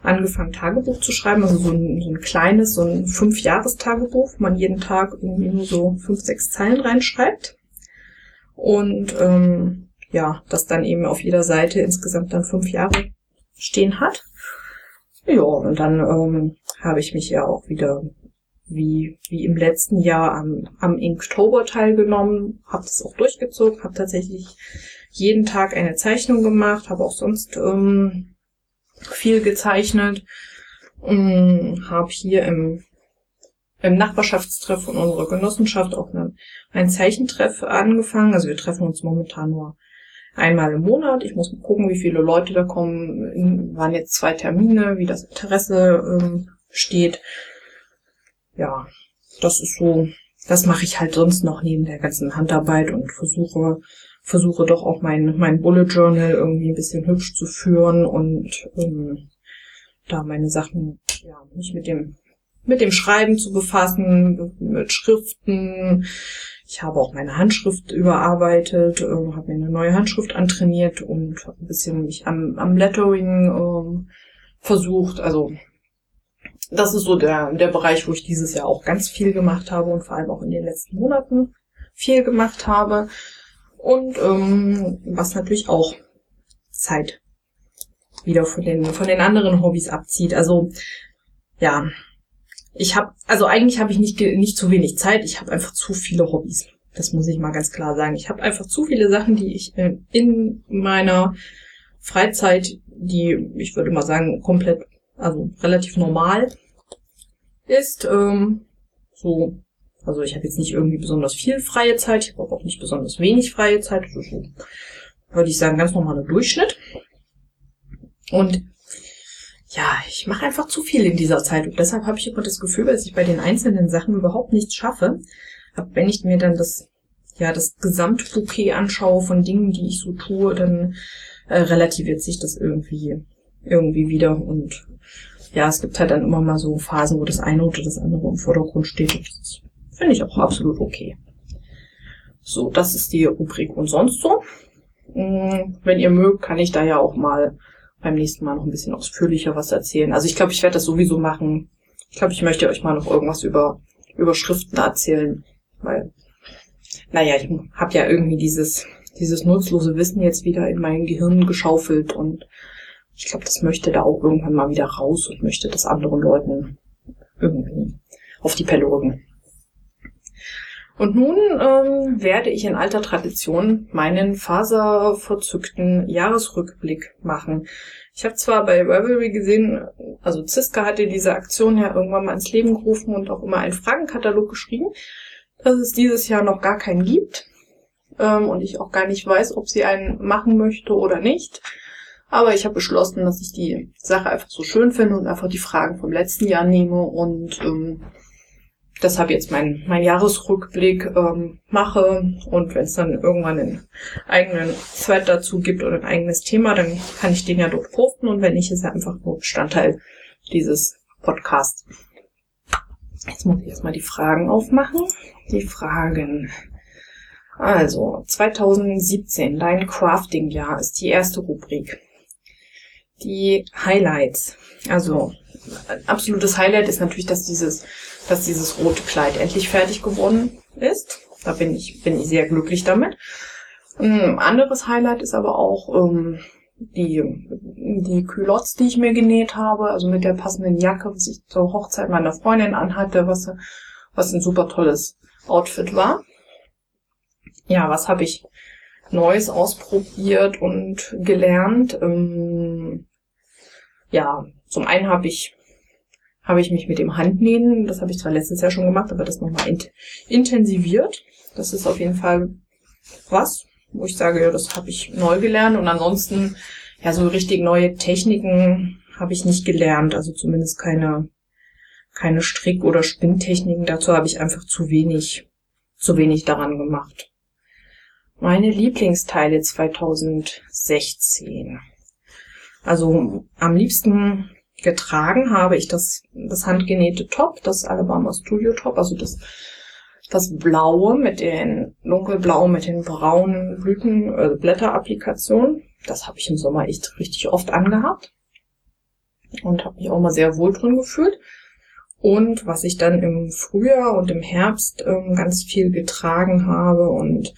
[SPEAKER 1] angefangen, Tagebuch zu schreiben, also so ein, so ein kleines, so ein Fünf-Jahres-Tagebuch, wo man jeden Tag irgendwie nur so fünf, sechs Zeilen reinschreibt. Und ähm, ja, das dann eben auf jeder Seite insgesamt dann fünf Jahre stehen hat. Ja, und dann ähm, habe ich mich ja auch wieder wie, wie im letzten Jahr am, am Inktober teilgenommen, habe das auch durchgezogen, habe tatsächlich jeden Tag eine Zeichnung gemacht, habe auch sonst ähm, viel gezeichnet, ähm, habe hier im im Nachbarschaftstreff von unserer Genossenschaft auch eine, ein Zeichentreff angefangen. Also wir treffen uns momentan nur einmal im Monat. Ich muss mal gucken, wie viele Leute da kommen. Waren jetzt zwei Termine, wie das Interesse ähm, steht. Ja, das ist so, das mache ich halt sonst noch neben der ganzen Handarbeit und versuche, versuche doch auch mein, mein Bullet Journal irgendwie ein bisschen hübsch zu führen und ähm, da meine Sachen, ja, nicht mit dem mit dem Schreiben zu befassen, mit Schriften. Ich habe auch meine Handschrift überarbeitet, äh, habe mir eine neue Handschrift antrainiert und ein bisschen mich am, am Lettering äh, versucht. Also das ist so der, der Bereich, wo ich dieses Jahr auch ganz viel gemacht habe und vor allem auch in den letzten Monaten viel gemacht habe. Und ähm, was natürlich auch Zeit wieder von den, von den anderen Hobbys abzieht. Also ja, ich habe, also eigentlich habe ich nicht, nicht zu wenig Zeit, ich habe einfach zu viele Hobbys. Das muss ich mal ganz klar sagen. Ich habe einfach zu viele Sachen, die ich in meiner Freizeit, die, ich würde mal sagen, komplett also relativ normal ist. Ähm, so, also ich habe jetzt nicht irgendwie besonders viel freie Zeit, ich habe auch nicht besonders wenig freie Zeit. Also so, würde ich sagen, ganz normaler Durchschnitt. Und ja, ich mache einfach zu viel in dieser Zeit und deshalb habe ich immer das Gefühl, dass ich bei den einzelnen Sachen überhaupt nichts schaffe. Aber wenn ich mir dann das ja das Gesamtbouquet anschaue von Dingen, die ich so tue, dann äh, relativiert sich das irgendwie irgendwie wieder und ja, es gibt halt dann immer mal so Phasen, wo das eine oder das andere im Vordergrund steht. Und das finde ich auch absolut okay. So, das ist die Rubrik und sonst so. Hm, wenn ihr mögt, kann ich da ja auch mal beim nächsten Mal noch ein bisschen ausführlicher was erzählen. Also ich glaube, ich werde das sowieso machen. Ich glaube, ich möchte euch mal noch irgendwas über, über Schriften erzählen, weil, naja, ich habe ja irgendwie dieses, dieses nutzlose Wissen jetzt wieder in mein Gehirn geschaufelt und ich glaube, das möchte da auch irgendwann mal wieder raus und möchte das anderen Leuten irgendwie auf die Pelle rücken. Und nun ähm, werde ich in alter Tradition meinen faserverzückten Jahresrückblick machen. Ich habe zwar bei Revelry gesehen, also Ziska hatte diese Aktion ja irgendwann mal ins Leben gerufen und auch immer einen Fragenkatalog geschrieben, dass es dieses Jahr noch gar keinen gibt ähm, und ich auch gar nicht weiß, ob sie einen machen möchte oder nicht. Aber ich habe beschlossen, dass ich die Sache einfach so schön finde und einfach die Fragen vom letzten Jahr nehme und ähm, deshalb jetzt mein, mein Jahresrückblick ähm, mache und wenn es dann irgendwann einen eigenen Thread dazu gibt oder ein eigenes Thema, dann kann ich den ja dort posten und wenn nicht, ist er einfach nur Bestandteil dieses Podcasts. Jetzt muss ich erstmal die Fragen aufmachen. Die Fragen. Also, 2017, dein Crafting-Jahr ist die erste Rubrik die Highlights. Also absolutes Highlight ist natürlich, dass dieses, dass dieses rote Kleid endlich fertig geworden ist. Da bin ich, bin ich sehr glücklich damit. Ein anderes Highlight ist aber auch ähm, die, die Culottes, die ich mir genäht habe, also mit der passenden Jacke, was ich zur Hochzeit meiner Freundin anhatte, was, was ein super tolles Outfit war. Ja, was habe ich Neues ausprobiert und gelernt? Ähm, ja, zum einen habe ich habe ich mich mit dem Handnähen, das habe ich zwar letztes Jahr schon gemacht, aber das nochmal int intensiviert. Das ist auf jeden Fall was, wo ich sage, ja, das habe ich neu gelernt und ansonsten ja so richtig neue Techniken habe ich nicht gelernt, also zumindest keine keine Strick- oder Spinntechniken. Dazu habe ich einfach zu wenig zu wenig daran gemacht. Meine Lieblingsteile 2016. Also am liebsten getragen habe ich das, das handgenähte Top, das Alabama Studio Top, also das, das blaue mit den dunkelblau mit den braunen Blüten, äh, Blätterapplikationen. Das habe ich im Sommer echt richtig oft angehabt und habe mich auch mal sehr wohl drin gefühlt. Und was ich dann im Frühjahr und im Herbst ähm, ganz viel getragen habe und,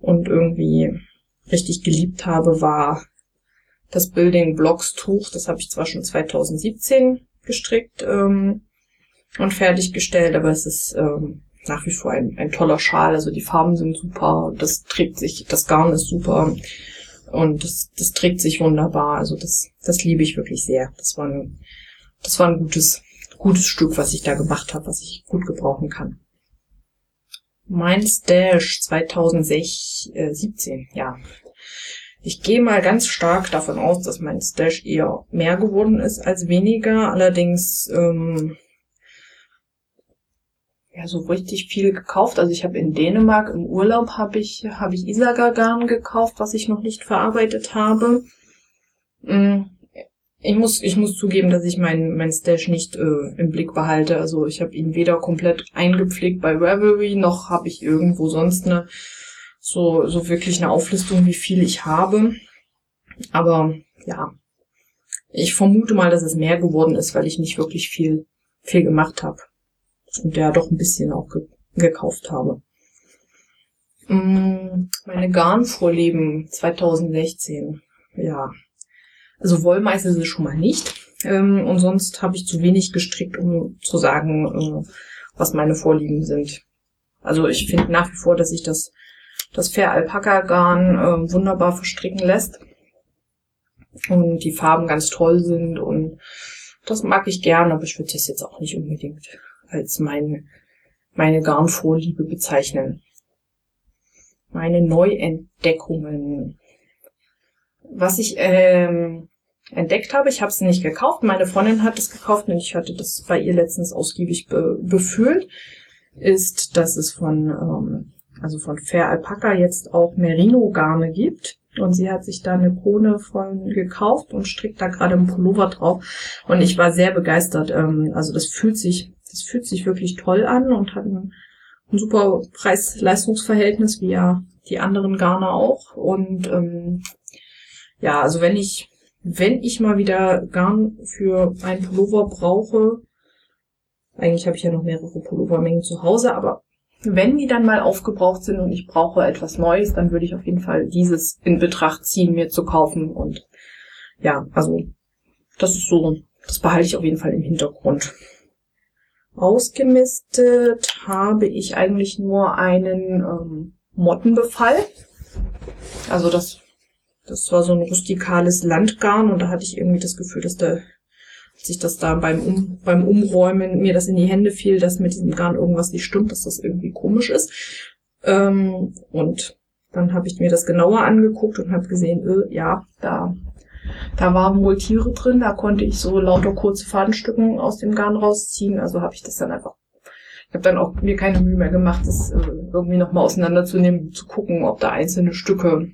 [SPEAKER 1] und irgendwie richtig geliebt habe, war das Building Blocks Tuch, das habe ich zwar schon 2017 gestrickt ähm, und fertiggestellt, aber es ist ähm, nach wie vor ein, ein toller Schal. Also die Farben sind super, das trägt sich, das Garn ist super und das, das trägt sich wunderbar. Also das, das liebe ich wirklich sehr. Das war ein, das war ein gutes, gutes Stück, was ich da gemacht habe, was ich gut gebrauchen kann. Mein Stash 2017, ja. Ich gehe mal ganz stark davon aus, dass mein Stash eher mehr geworden ist als weniger. Allerdings ähm, ja so richtig viel gekauft. Also ich habe in Dänemark im Urlaub habe ich habe ich Isaga Garn gekauft, was ich noch nicht verarbeitet habe. Mm, ich muss ich muss zugeben, dass ich meinen mein Stash nicht äh, im Blick behalte. Also ich habe ihn weder komplett eingepflegt bei Ravelry noch habe ich irgendwo sonst eine so, so wirklich eine Auflistung, wie viel ich habe. Aber ja, ich vermute mal, dass es mehr geworden ist, weil ich nicht wirklich viel, viel gemacht habe. Und ja doch ein bisschen auch ge gekauft habe. Mm, meine Garnvorleben 2016. Ja. Also Wollmeißel ist es schon mal nicht. Ähm, und sonst habe ich zu wenig gestrickt, um zu sagen, äh, was meine Vorlieben sind. Also ich finde nach wie vor, dass ich das das Fair Alpaka Garn äh, wunderbar verstricken lässt und die Farben ganz toll sind und das mag ich gern, aber ich würde das jetzt auch nicht unbedingt als mein, meine Garnvorliebe bezeichnen. Meine Neuentdeckungen. Was ich ähm, entdeckt habe, ich habe es nicht gekauft, meine Freundin hat es gekauft und ich hatte das bei ihr letztens ausgiebig be befühlt, ist, dass es von, ähm, also von Fair Alpaca jetzt auch Merino-Garne gibt. Und sie hat sich da eine Krone von gekauft und strickt da gerade einen Pullover drauf. Und ich war sehr begeistert. Ähm, also das fühlt sich, das fühlt sich wirklich toll an und hat ein, ein super Preis-Leistungsverhältnis, wie ja die anderen Garne auch. Und ähm, ja, also wenn ich, wenn ich mal wieder Garn für einen Pullover brauche, eigentlich habe ich ja noch mehrere Pullovermengen zu Hause, aber wenn die dann mal aufgebraucht sind und ich brauche etwas Neues, dann würde ich auf jeden Fall dieses in Betracht ziehen, mir zu kaufen. Und ja, also das ist so, das behalte ich auf jeden Fall im Hintergrund. Ausgemistet habe ich eigentlich nur einen ähm, Mottenbefall. Also das, das war so ein rustikales Landgarn und da hatte ich irgendwie das Gefühl, dass da sich das da beim, um, beim Umräumen mir das in die Hände fiel, dass mit diesem Garn irgendwas nicht stimmt, dass das irgendwie komisch ist. Ähm, und dann habe ich mir das genauer angeguckt und habe gesehen, äh, ja, da, da waren wohl Tiere drin, da konnte ich so lauter kurze Fadenstücken aus dem Garn rausziehen, also habe ich das dann einfach ich habe dann auch mir keine Mühe mehr gemacht, das äh, irgendwie nochmal auseinanderzunehmen, zu gucken, ob da einzelne Stücke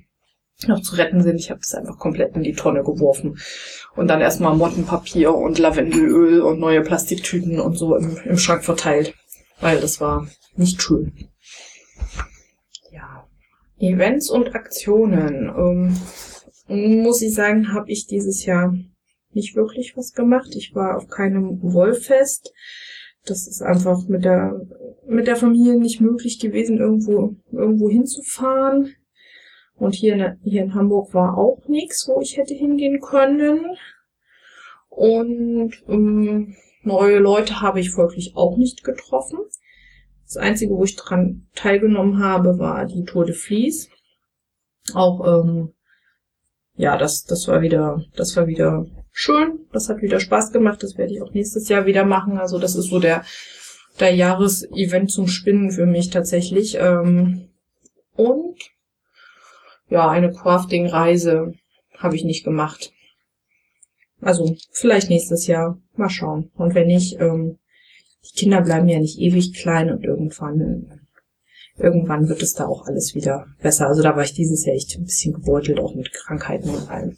[SPEAKER 1] noch zu retten sind. Ich habe es einfach komplett in die Tonne geworfen. Und dann erstmal Mottenpapier und Lavendelöl und neue Plastiktüten und so im, im Schrank verteilt. Weil das war nicht schön. Ja. Events und Aktionen. Ähm, muss ich sagen, habe ich dieses Jahr nicht wirklich was gemacht. Ich war auf keinem Wollfest. Das ist einfach mit der, mit der Familie nicht möglich gewesen, irgendwo, irgendwo hinzufahren. Und hier in, hier in Hamburg war auch nichts, wo ich hätte hingehen können. Und ähm, neue Leute habe ich folglich auch nicht getroffen. Das Einzige, wo ich dran teilgenommen habe, war die Tour de Vlies. Auch ähm, ja, das, das war wieder, das war wieder schön. Das hat wieder Spaß gemacht. Das werde ich auch nächstes Jahr wieder machen. Also das ist so der, der Jahresevent zum Spinnen für mich tatsächlich. Ähm, und ja, eine Crafting-Reise habe ich nicht gemacht. Also vielleicht nächstes Jahr. Mal schauen. Und wenn nicht, ähm, die Kinder bleiben ja nicht ewig klein und irgendwann, irgendwann wird es da auch alles wieder besser. Also da war ich dieses Jahr echt ein bisschen gebeutelt, auch mit Krankheiten und allem.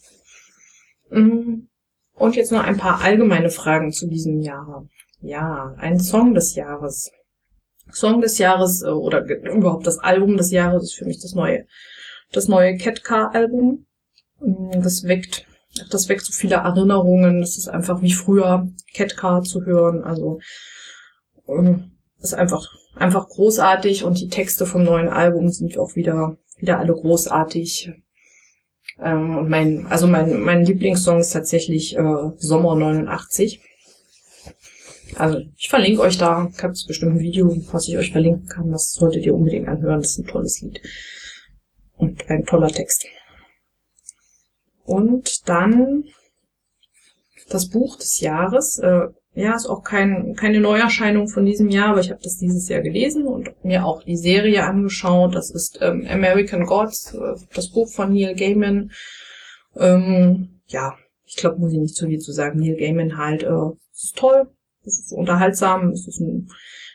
[SPEAKER 1] Mm. Und jetzt noch ein paar allgemeine Fragen zu diesem Jahr. Ja, ein Song des Jahres. Song des Jahres äh, oder überhaupt das Album des Jahres ist für mich das neue das neue Catcar-Album. Mm, das weckt, das weckt so viele Erinnerungen. Das ist einfach wie früher Catcar zu hören. Also ähm, ist einfach einfach großartig und die Texte vom neuen Album sind auch wieder wieder alle großartig. Ähm, und mein also mein mein Lieblingssong ist tatsächlich äh, Sommer 89. Also ich verlinke euch da, ich habe bestimmt ein Video, was ich euch verlinken kann. Das solltet ihr unbedingt anhören. Das ist ein tolles Lied. Und ein toller Text. Und dann das Buch des Jahres. Äh, ja, ist auch kein, keine Neuerscheinung von diesem Jahr, aber ich habe das dieses Jahr gelesen und mir auch die Serie angeschaut. Das ist ähm, American Gods, äh, das Buch von Neil Gaiman. Ähm, ja, ich glaube, muss ich nicht zu viel zu sagen. Neil Gaiman halt, äh, es ist toll, es ist unterhaltsam, es ist ein,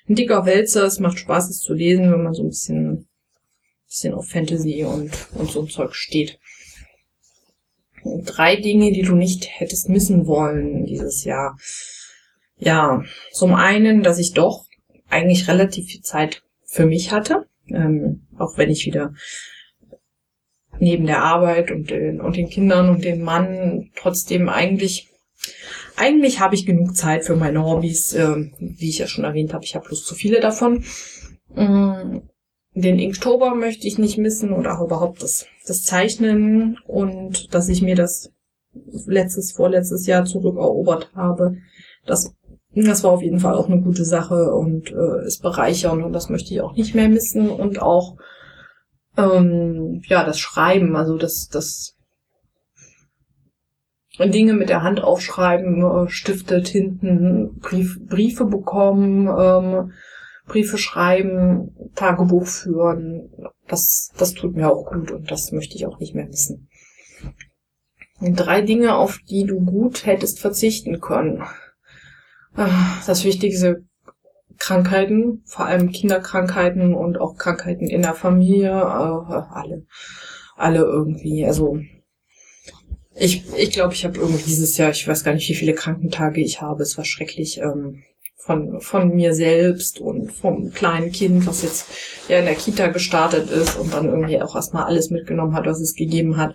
[SPEAKER 1] ein dicker Wälzer, es macht Spaß, es zu lesen, wenn man so ein bisschen bisschen auf Fantasy und, und so ein Zeug steht. Drei Dinge, die du nicht hättest missen wollen dieses Jahr. Ja, zum einen, dass ich doch eigentlich relativ viel Zeit für mich hatte, ähm, auch wenn ich wieder neben der Arbeit und den, und den Kindern und dem Mann trotzdem eigentlich eigentlich habe ich genug Zeit für meine Hobbys, äh, wie ich ja schon erwähnt habe, ich habe bloß zu viele davon. Ähm, den Inktober möchte ich nicht missen oder auch überhaupt das, das Zeichnen und dass ich mir das letztes, vorletztes Jahr zurückerobert habe. Das, das war auf jeden Fall auch eine gute Sache und äh, ist bereichernd und das möchte ich auch nicht mehr missen und auch ähm, ja das Schreiben, also das, das Dinge mit der Hand aufschreiben, äh, Stifte, Tinten, Brief, Briefe bekommen, ähm, Briefe schreiben, Tagebuch führen. Das, das tut mir auch gut und das möchte ich auch nicht mehr missen. Drei Dinge, auf die du gut hättest verzichten können. Ah, das Wichtigste, Krankheiten, vor allem Kinderkrankheiten und auch Krankheiten in der Familie, äh, alle, alle irgendwie. Also ich, ich glaube, ich habe irgendwie dieses Jahr, ich weiß gar nicht, wie viele Krankentage ich habe. Es war schrecklich ähm, von von mir selbst und vom kleinen Kind, was jetzt ja in der Kita gestartet ist und dann irgendwie auch erstmal alles mitgenommen hat, was es gegeben hat.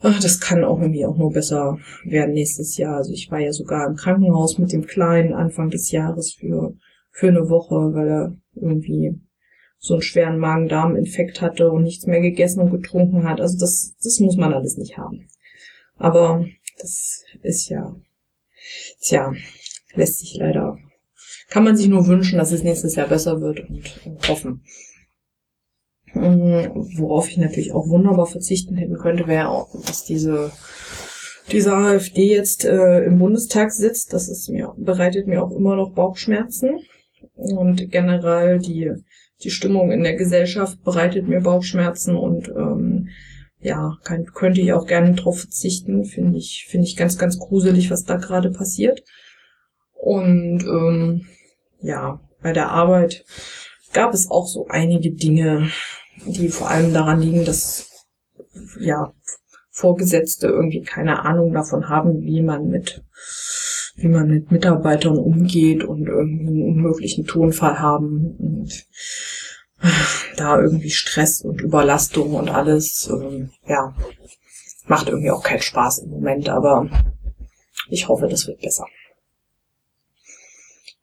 [SPEAKER 1] Das kann auch irgendwie auch nur besser werden nächstes Jahr. Also ich war ja sogar im Krankenhaus mit dem Kleinen Anfang des Jahres für, für eine Woche, weil er irgendwie so einen schweren Magen-Darm-Infekt hatte und nichts mehr gegessen und getrunken hat. Also das, das muss man alles nicht haben. Aber das ist ja, tja, lässt sich leider, kann man sich nur wünschen, dass es nächstes Jahr besser wird und, und hoffen. Ähm, worauf ich natürlich auch wunderbar verzichten hätten könnte, wäre auch, dass diese diese AfD jetzt äh, im Bundestag sitzt. Das ist mir bereitet mir auch immer noch Bauchschmerzen und generell die die Stimmung in der Gesellschaft bereitet mir Bauchschmerzen und ähm, ja kann, könnte ich auch gerne drauf verzichten. Finde ich finde ich ganz ganz gruselig, was da gerade passiert. Und ähm, ja bei der Arbeit gab es auch so einige Dinge, die vor allem daran liegen, dass ja Vorgesetzte irgendwie keine Ahnung davon haben, wie man mit wie man mit Mitarbeitern umgeht und irgendwie einen unmöglichen Tonfall haben und da irgendwie Stress und Überlastung und alles, ähm, ja, macht irgendwie auch keinen Spaß im Moment, aber ich hoffe, das wird besser.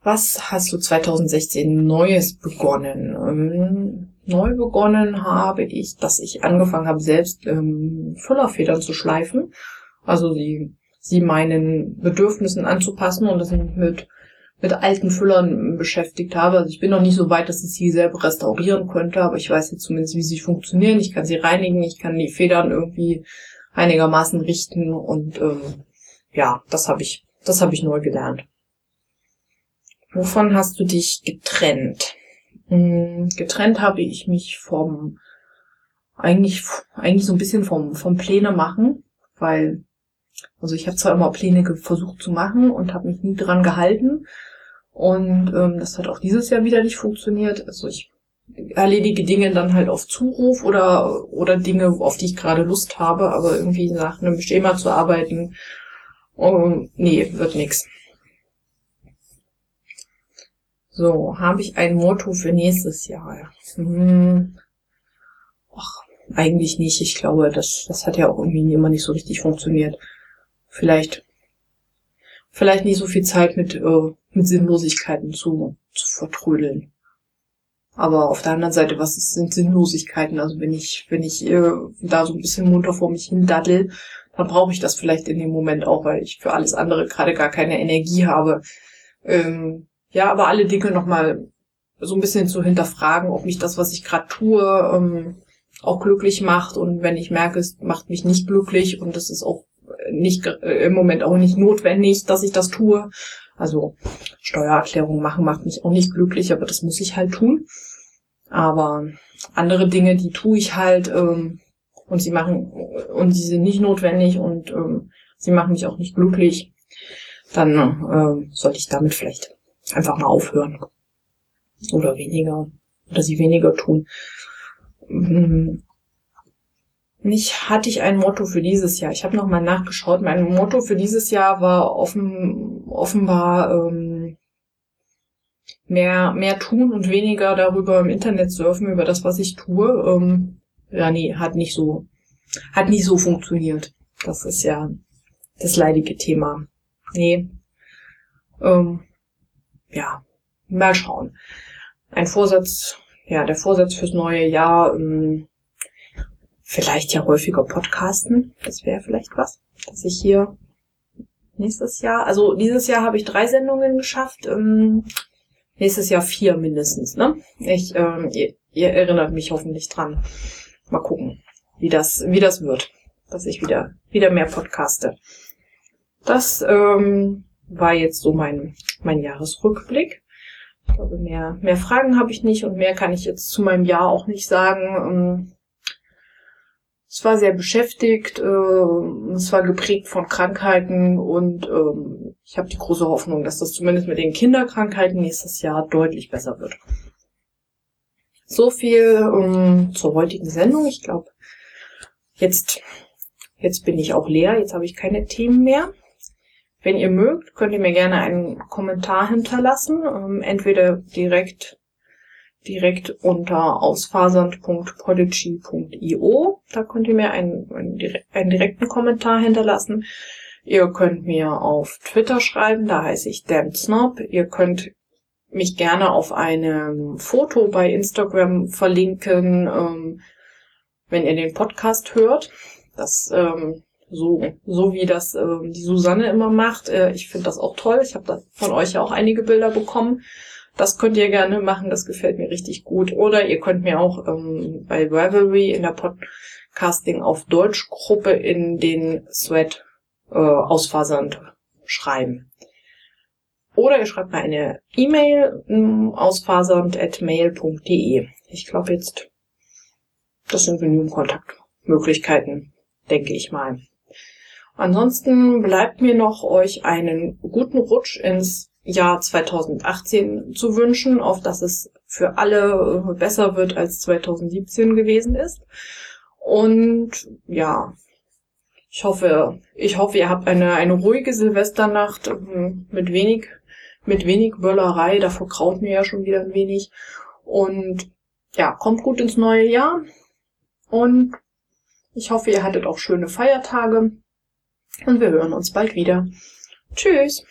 [SPEAKER 1] Was hast du 2016 Neues begonnen? Ähm, neu begonnen habe ich, dass ich angefangen habe, selbst ähm, Füllerfedern zu schleifen. Also sie, sie meinen Bedürfnissen anzupassen und dass ich mich mit, mit alten Füllern beschäftigt habe. Also ich bin noch nicht so weit, dass ich sie selber restaurieren könnte, aber ich weiß jetzt zumindest, wie sie funktionieren. Ich kann sie reinigen, ich kann die Federn irgendwie einigermaßen richten und ähm, ja, das habe ich, das habe ich neu gelernt. Wovon hast du dich getrennt? Hm, getrennt habe ich mich vom, eigentlich, eigentlich so ein bisschen vom, vom Pläne machen, weil, also ich habe zwar immer Pläne versucht zu machen und habe mich nie dran gehalten. Und ähm, das hat auch dieses Jahr wieder nicht funktioniert. Also ich erledige Dinge dann halt auf Zuruf oder, oder Dinge, auf die ich gerade Lust habe, aber irgendwie nach einem Schema zu arbeiten, oh, nee, wird nix. So, habe ich ein Motto für nächstes Jahr? Hm. Ach, eigentlich nicht. Ich glaube, das, das hat ja auch irgendwie immer nicht so richtig funktioniert. Vielleicht, vielleicht nicht so viel Zeit mit, äh, mit Sinnlosigkeiten zu, zu vertrödeln. Aber auf der anderen Seite, was sind Sinnlosigkeiten? Also wenn ich, wenn ich äh, da so ein bisschen munter vor mich hin daddel, dann brauche ich das vielleicht in dem Moment auch, weil ich für alles andere gerade gar keine Energie habe. Ähm, ja, aber alle Dinge nochmal so ein bisschen zu hinterfragen, ob mich das, was ich gerade tue, ähm, auch glücklich macht. Und wenn ich merke, es macht mich nicht glücklich und es ist auch nicht äh, im Moment auch nicht notwendig, dass ich das tue. Also Steuererklärung machen macht mich auch nicht glücklich, aber das muss ich halt tun. Aber andere Dinge, die tue ich halt ähm, und sie machen und sie sind nicht notwendig und ähm, sie machen mich auch nicht glücklich, dann äh, sollte ich damit vielleicht einfach mal aufhören. Oder weniger. Oder sie weniger tun. Mich hm. hatte ich ein Motto für dieses Jahr. Ich habe nochmal nachgeschaut. Mein Motto für dieses Jahr war offen, offenbar ähm, mehr, mehr tun und weniger darüber im Internet surfen, über das, was ich tue. Ähm, ja, nee, hat nicht so, hat nicht so funktioniert. Das ist ja das leidige Thema. Nee. Ähm, ja, mal schauen. Ein Vorsatz, ja, der Vorsatz fürs neue Jahr, ähm, vielleicht ja häufiger podcasten. Das wäre vielleicht was, dass ich hier nächstes Jahr, also dieses Jahr habe ich drei Sendungen geschafft, ähm, nächstes Jahr vier mindestens, ne? Ich, ähm, ihr, ihr erinnert mich hoffentlich dran. Mal gucken, wie das, wie das wird, dass ich wieder, wieder mehr podcaste. Das ähm, war jetzt so mein, mein Jahresrückblick. Ich glaube, mehr, mehr Fragen habe ich nicht und mehr kann ich jetzt zu meinem Jahr auch nicht sagen. Ähm, es war sehr beschäftigt, äh, es war geprägt von Krankheiten und ähm, ich habe die große Hoffnung, dass das zumindest mit den Kinderkrankheiten nächstes Jahr deutlich besser wird. So viel ähm, zur heutigen Sendung. Ich glaube, jetzt, jetzt bin ich auch leer, jetzt habe ich keine Themen mehr. Wenn ihr mögt, könnt ihr mir gerne einen Kommentar hinterlassen, ähm, entweder direkt direkt unter ausfasernd.podigy.io. Da könnt ihr mir einen, einen, einen, direkten Kommentar hinterlassen. Ihr könnt mir auf Twitter schreiben, da heiße ich DampSnob. Ihr könnt mich gerne auf einem Foto bei Instagram verlinken, ähm, wenn ihr den Podcast hört. Das ähm, so, so wie das ähm, die Susanne immer macht. Äh, ich finde das auch toll. Ich habe von euch ja auch einige Bilder bekommen. Das könnt ihr gerne machen, das gefällt mir richtig gut. Oder ihr könnt mir auch ähm, bei Ravelry in der Podcasting auf Deutsch Gruppe in den Thread äh, ausfasernd schreiben. Oder ihr schreibt mir eine E-Mail ähm, ausfasernd.mail.de. Ich glaube jetzt, das sind genügend Kontaktmöglichkeiten, denke ich mal. Ansonsten bleibt mir noch euch einen guten Rutsch ins Jahr 2018 zu wünschen, auf dass es für alle äh, besser wird als 2017 gewesen ist. Und ja, ich hoffe, ich hoffe, ihr habt eine, eine ruhige Silvesternacht ähm, mit wenig, mit wenig Böllerei. Davor kraut mir ja schon wieder ein wenig. Und ja, kommt gut ins neue Jahr. Und ich hoffe, ihr hattet auch schöne Feiertage. Und wir hören uns bald wieder. Tschüss.